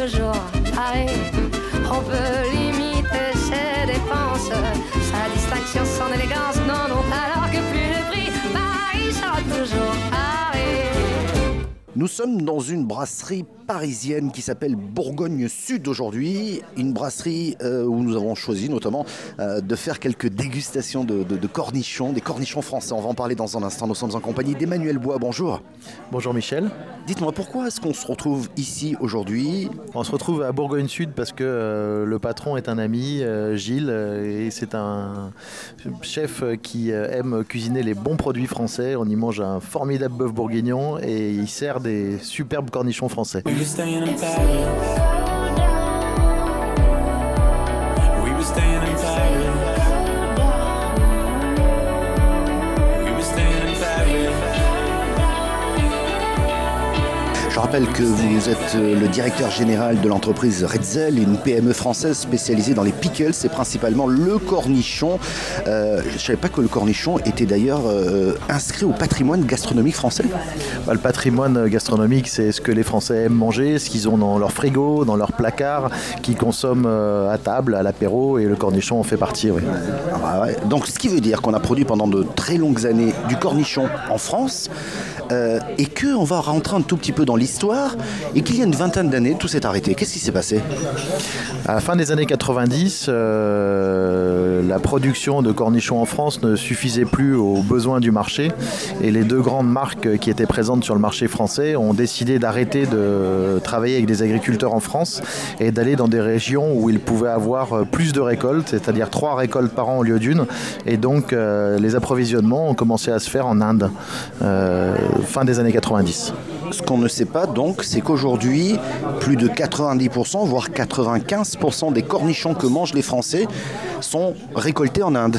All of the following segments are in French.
toujours. On peut limiter ses dépenses, sa distinction, son élégance, Nous sommes dans une brasserie parisienne qui s'appelle Bourgogne Sud aujourd'hui, une brasserie euh, où nous avons choisi notamment euh, de faire quelques dégustations de, de- de cornichons, des cornichons français. On va en parler dans un instant. Nous sommes en compagnie d'Emmanuel Bois. Bonjour. Bonjour Michel. Dites-moi pourquoi est-ce qu'on se retrouve ici aujourd'hui? On se retrouve à Bourgogne Sud parce que euh, le patron est un ami, Gilles, et c'est un chef qui aime cuisiner les bons produits français. On y mange un formidable bœuf bourguignon et il sert des superbes cornichons français. Je rappelle que vous êtes euh, le directeur général de l'entreprise Redzel, une PME française spécialisée dans les pickles et principalement le cornichon. Euh, je ne savais pas que le cornichon était d'ailleurs euh, inscrit au patrimoine gastronomique français. Bah, le patrimoine gastronomique, c'est ce que les Français aiment manger, ce qu'ils ont dans leur frigo, dans leur placard, qu'ils consomment euh, à table, à l'apéro, et le cornichon en fait partie. oui. Ah bah ouais. Donc ce qui veut dire qu'on a produit pendant de très longues années du cornichon en France euh, et qu'on va rentrer un tout petit peu dans l'histoire et qu'il y a une vingtaine d'années tout s'est arrêté. Qu'est-ce qui s'est passé À la fin des années 90, euh, la production de cornichons en France ne suffisait plus aux besoins du marché et les deux grandes marques qui étaient présentes sur le marché français ont décidé d'arrêter de travailler avec des agriculteurs en France et d'aller dans des régions où ils pouvaient avoir plus de récoltes, c'est-à-dire trois récoltes par an au lieu d'une. Et donc euh, les approvisionnements ont commencé à se faire en Inde, euh, fin des années 90. Ce qu'on ne sait pas donc, c'est qu'aujourd'hui, plus de 90%, voire 95% des cornichons que mangent les Français sont récoltés en Inde.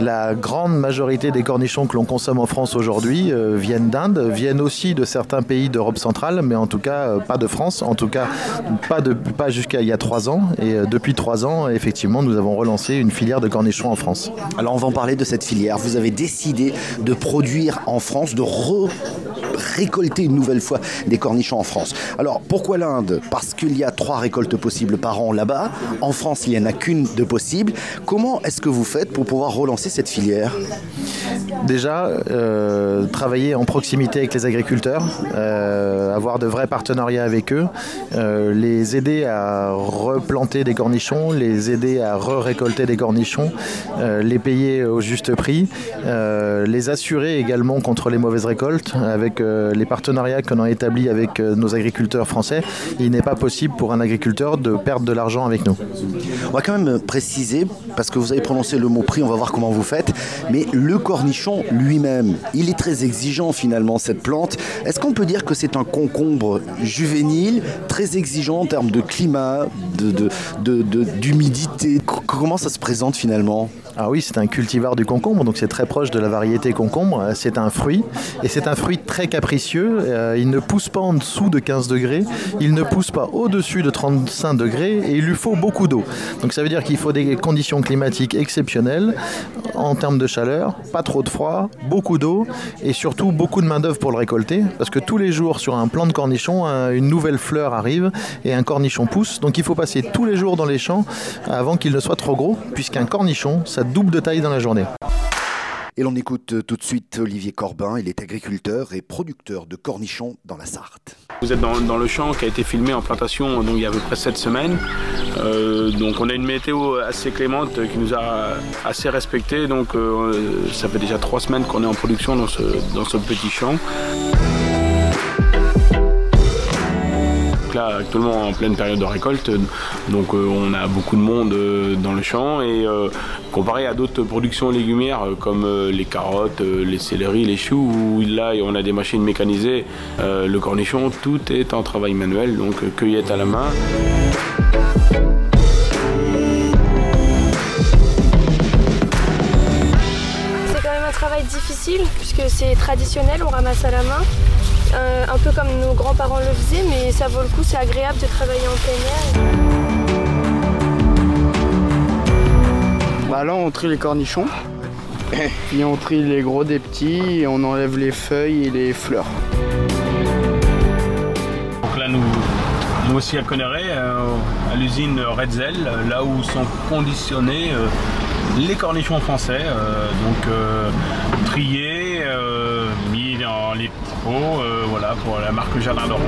La grande majorité des cornichons que l'on consomme en France aujourd'hui euh, viennent d'Inde, viennent aussi de certains pays d'Europe centrale, mais en tout cas euh, pas de France, en tout cas pas, de- pas jusqu'à il y a trois ans. Et euh, depuis trois ans, effectivement, nous avons relancé une filière de cornichons en France. Alors on va en parler de cette filière. Vous avez décidé de produire en France, de re- récolter une nouvelle fois des cornichons en France. Alors pourquoi l'Inde? Parce qu'il y a trois récoltes possibles par an là-bas. En France, il n'y en a qu'une de possible. Comment est-ce que vous faites pour pouvoir relancer cette filière? Déjà, euh, travailler en proximité avec les agriculteurs, euh, avoir de vrais partenariats avec eux, euh, les aider à replanter des cornichons, les aider à re-récolter des cornichons, les payer au juste prix, les assurer également contre les mauvaises récoltes avec les partenariats qu'on a établis avec euh, nos agriculteurs français. Il n'est pas possible pour un agriculteur de perdre de l'argent avec nous. On va quand même préciser, parce que vous avez prononcé le mot prix, on va voir comment vous faites, mais le cornichon lui-même, il est très exigeant finalement, cette plante. Est-ce qu'on peut dire que c'est un concombre juvénile, très exigeant en termes de climat, de, de- de- d'humidité? Comment ça se présente finalement? Ah oui, c'est un cultivar du concombre, donc c'est très proche de la variété concombre. Euh, C'est un fruit, et c'est un fruit très capricieux. Euh, il ne pousse pas en dessous de 15 degrés, il ne pousse pas au-dessus de 35 degrés, et il lui faut beaucoup d'eau. Donc ça veut dire qu'il faut des conditions climatiques exceptionnelles en termes de chaleur, pas trop de froid, beaucoup d'eau, et surtout beaucoup de main-d'œuvre pour le récolter, parce que tous les jours sur un plant de cornichon, un- une nouvelle fleur arrive et un cornichon pousse. Donc il faut passer tous les jours dans les champs avant qu'il ne soit trop gros, puisqu'un cornichon, ça double de taille dans la journée. Et l'on écoute tout de suite Olivier Corbin, il est agriculteur et producteur de cornichons dans la Sarthe. Vous êtes dans, dans le champ qui a été filmé en plantation donc, il y a à peu près 7 semaines. Euh, donc on a une météo assez clémente qui nous a assez respecté. Donc euh, ça fait déjà 3 semaines qu'on est en production dans ce, dans ce petit champ. Donc là actuellement en pleine période de récolte, donc euh, on a beaucoup de monde euh, dans le champ et euh, comparé à d'autres productions légumières comme les carottes, les céleris, les choux, où là on a des machines mécanisées, le cornichon, tout est en travail manuel, donc cueillette à la main. C'est quand même un travail difficile puisque c'est traditionnel, on ramasse à la main, Euh, un peu comme nos grands-parents le faisaient, mais ça vaut le coup, c'est agréable de travailler en plein air. Bah là on trie les cornichons, puis on trie les gros des petits, et on enlève les feuilles et les fleurs. Donc là nous, Nous aussi à Conneray, euh, à l'usine Redzel, là où sont conditionnés euh, les cornichons français, euh, donc euh, triés, euh, mis dans les pots, euh, voilà, pour la marque Jardin d'Oran.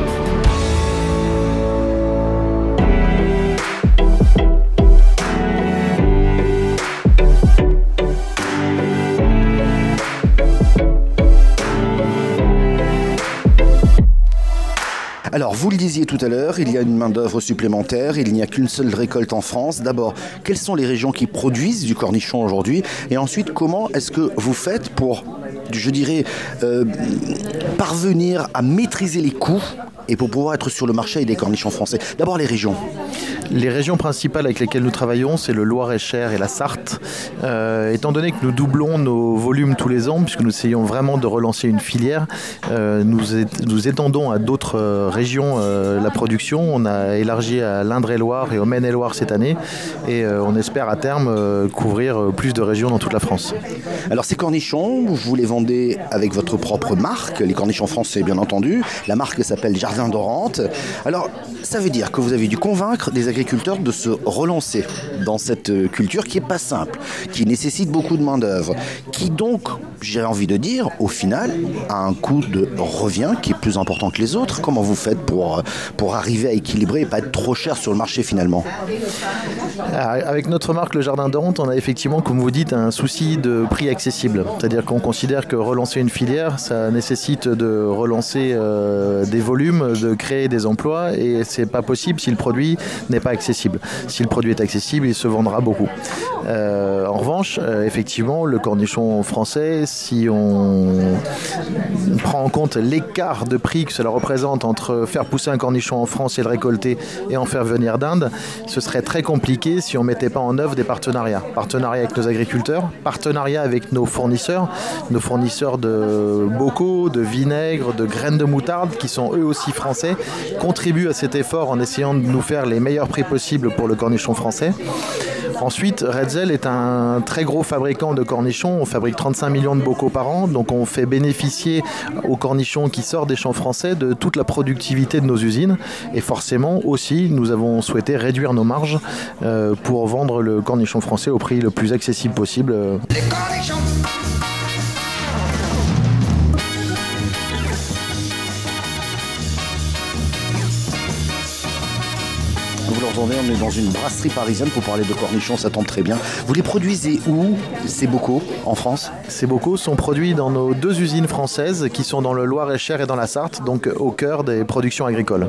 Alors, vous le disiez tout à l'heure, il y a une main-d'œuvre supplémentaire, il n'y a qu'une seule récolte en France. D'abord, quelles sont les régions qui produisent du cornichon aujourd'hui? Et ensuite, comment est-ce que vous faites pour, je dirais, euh, parvenir à maîtriser les coûts et pour pouvoir être sur le marché des cornichons français D'abord, les régions. Les régions principales avec lesquelles nous travaillons, c'est le Loir-et-Cher et la Sarthe. Euh, étant donné que nous doublons nos volumes tous les ans, puisque nous essayons vraiment de relancer une filière, euh, nous, étendons à d'autres euh, régions la production. On a élargi à l'Indre-et-Loire et au Maine-et-Loire cette année, et on espère à terme couvrir plus de régions dans toute la France. Alors, ces cornichons, vous les vendez avec votre propre marque, les cornichons français, bien entendu. La marque s'appelle Jardin d'Orante. Alors, ça veut dire que vous avez dû convaincre des agriculteurs de se relancer dans cette euh, culture qui est pas simple, qui nécessite beaucoup de main-d'œuvre, qui donc, j'ai envie de dire, au final, a un coût de revient qui plus important que les autres. Comment vous faites pour, euh, pour arriver à équilibrer et pas être trop cher sur le marché finalement Ah, Avec notre marque, le Jardin d'Orante, on a effectivement, comme vous dites, un souci de prix accessible. C'est-à-dire qu'on considère que relancer une filière, ça nécessite de relancer euh, des volumes, de créer des emplois, et c'est pas possible si le produit n'est pas accessible. Si le produit est accessible, il se vendra beaucoup. Euh, en revanche, effectivement, le cornichon français, si on prend en compte l'écart de prix que cela représente entre faire pousser un cornichon en France et le récolter et en faire venir d'Inde, ce serait très compliqué si on ne mettait pas en œuvre des partenariats. Partenariats avec nos agriculteurs, partenariats avec nos fournisseurs, nos fournisseurs de bocaux, de vinaigre, de graines de moutarde, qui sont eux aussi français, contribuent à cet effort en essayant de nous faire les meilleurs prix possibles pour le cornichon français. Ensuite, Redzel est un très gros fabricant de cornichons. On fabrique 35 millions de bocaux par an, donc on fait bénéficier aux cornichons qui sortent des champs français de toute la productivité de nos usines. Et forcément aussi, nous avons souhaité réduire nos marges euh, pour vendre le cornichon français au prix le plus accessible possible. On est dans une brasserie parisienne pour parler de cornichons, ça tombe très bien. Vous les produisez où, ces bocaux, en France? Ces bocaux sont produits dans nos deux usines françaises qui sont dans le Loir-et-Cher et dans la Sarthe, donc au cœur des productions agricoles.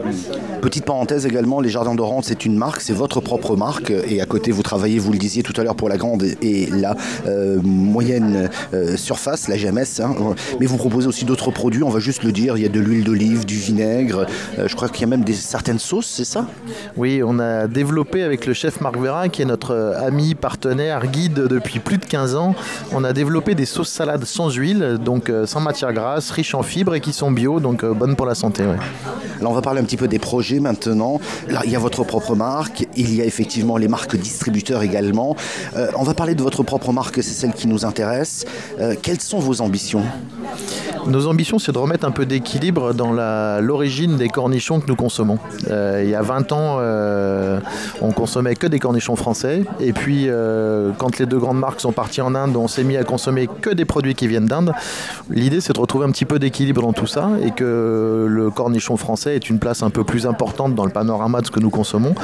Petite parenthèse également, les Jardins d'Orante, c'est une marque, c'est votre propre marque. Et à côté, vous travaillez, vous le disiez tout à l'heure, pour la grande et la euh, moyenne euh, surface, la GMS. hein. Mais vous proposez aussi d'autres produits, on va juste le dire. Il y a de l'huile d'olive, du vinaigre. euh, je crois qu'il y a même des, certaines sauces, c'est ça? Oui, on a développé avec le chef Marc Vérin, qui est notre euh, ami, partenaire, guide depuis plus de 15 ans, on a développé des sauces salades sans huile, donc euh, sans matière grasse, riches en fibres et qui sont bio, donc euh, bonnes pour la santé. ouais. Alors on va parler un petit peu des projets maintenant. Là, il y a votre propre marque, il y a effectivement les marques distributeurs également. On va parler de votre propre marque, c'est celle qui nous intéresse. Quelles sont vos ambitions? Nos ambitions, c'est de remettre un peu d'équilibre dans l'origine des cornichons que nous consommons. Euh, il y a 20 ans, euh, on consommait que des cornichons français. Et puis, euh, quand les deux grandes marques sont parties en Inde, on s'est mis à consommer que des produits qui viennent d'Inde. L'idée, c'est de retrouver un petit peu d'équilibre dans tout ça et que le cornichon français ait une place un peu plus importante dans le panorama de ce que nous consommons.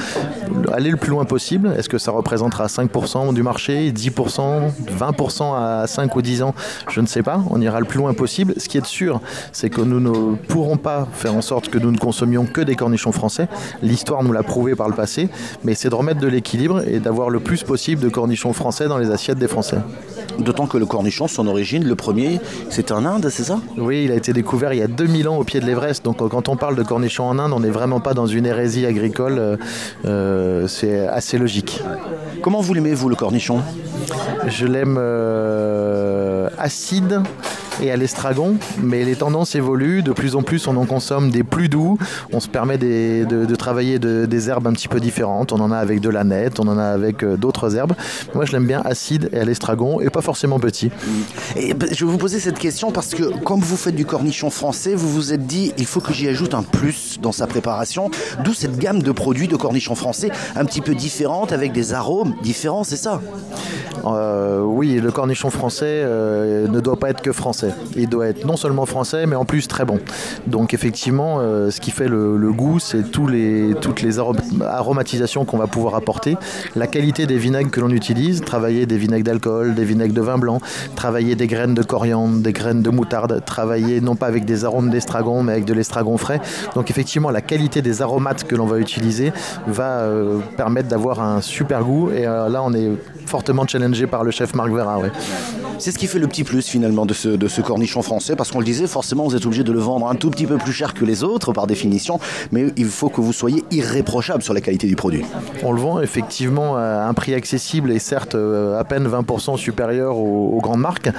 Aller le plus loin possible. Est-ce que ça représentera 5% du marché, 10%, 20% à 5 ou 10 ans? Je ne sais pas. On ira le plus loin possible. Qui est sûr, c'est que nous ne pourrons pas faire en sorte que nous ne consommions que des cornichons français. L'histoire nous l'a prouvé par le passé. Mais c'est de remettre de l'équilibre et d'avoir le plus possible de cornichons français dans les assiettes des Français. D'autant que le cornichon, son origine, le premier, c'est en Inde, c'est ça? Oui, il a été découvert il y a 2000 ans au pied de l'Everest. Donc quand on parle de cornichons en Inde, on n'est vraiment pas dans une hérésie agricole. euh, euh, c'est assez logique. Comment vous l'aimez, vous, le cornichon? Je l'aime euh, acide et à l'estragon, mais les tendances évoluent. De plus en plus, on en consomme des plus doux. On se permet de, de, travailler des herbes un petit peu différentes. On en a avec de la nette, on en a avec euh, d'autres herbes. Moi, je l'aime bien acide et à l'estragon, et pas forcément petit. Et ben, je vais vous poser cette question parce que, comme vous faites du cornichon français, vous vous êtes dit, il faut que j'y ajoute un plus dans sa préparation. D'où cette gamme de produits de cornichon français un petit peu différente, avec des arômes différents, c'est ça? Euh, Oui, le cornichon français euh, ne doit pas être que français. Il doit être non seulement français, mais en plus très bon. Donc effectivement, euh, ce qui fait le, goût, c'est toutes les aromatisations qu'on va pouvoir apporter, la qualité des vinaigres que l'on utilise, travailler des vinaigres d'alcool, des vinaigres de vin blanc, travailler des graines de coriandre, des graines de moutarde, travailler non pas avec des arômes d'estragon, mais avec de l'estragon frais. Donc effectivement, la qualité des aromates que l'on va utiliser va permettre d'avoir un super goût. Et là, on est fortement challengé par le chef Marc Vera. C'est ce qui fait le petit plus finalement de ce, cornichon français, parce qu'on le disait, forcément vous êtes obligé de le vendre un tout petit peu plus cher que les autres par définition, mais il faut que vous soyez irréprochable sur la qualité du produit. On le vend effectivement à un prix accessible et certes euh, à peine 20% supérieur aux, grandes marques,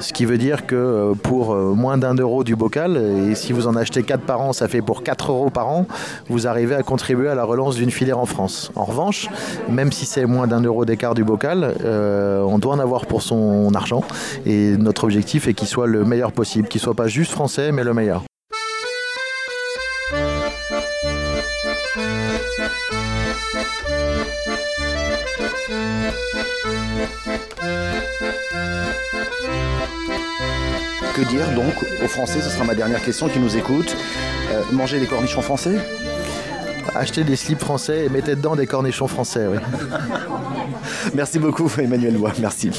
ce qui veut dire que euh, pour euh, moins d'un euro du bocal, et si vous en achetez 4 par an, ça fait pour 4 euros par an, vous arrivez à contribuer à la relance d'une filière en France. En revanche, même si c'est moins d'un euro d'écart du bocal, on doit en avoir pour son argent. Et notre objectif est qu'il soit le meilleur possible, qu'il soit pas juste français, mais le meilleur. Que dire donc aux Français, ce sera ma dernière question qui nous écoute. Euh, manger des cornichons français? Acheter des slips français et mettez dedans des cornichons français, oui. Merci beaucoup Emmanuel Bois, merci.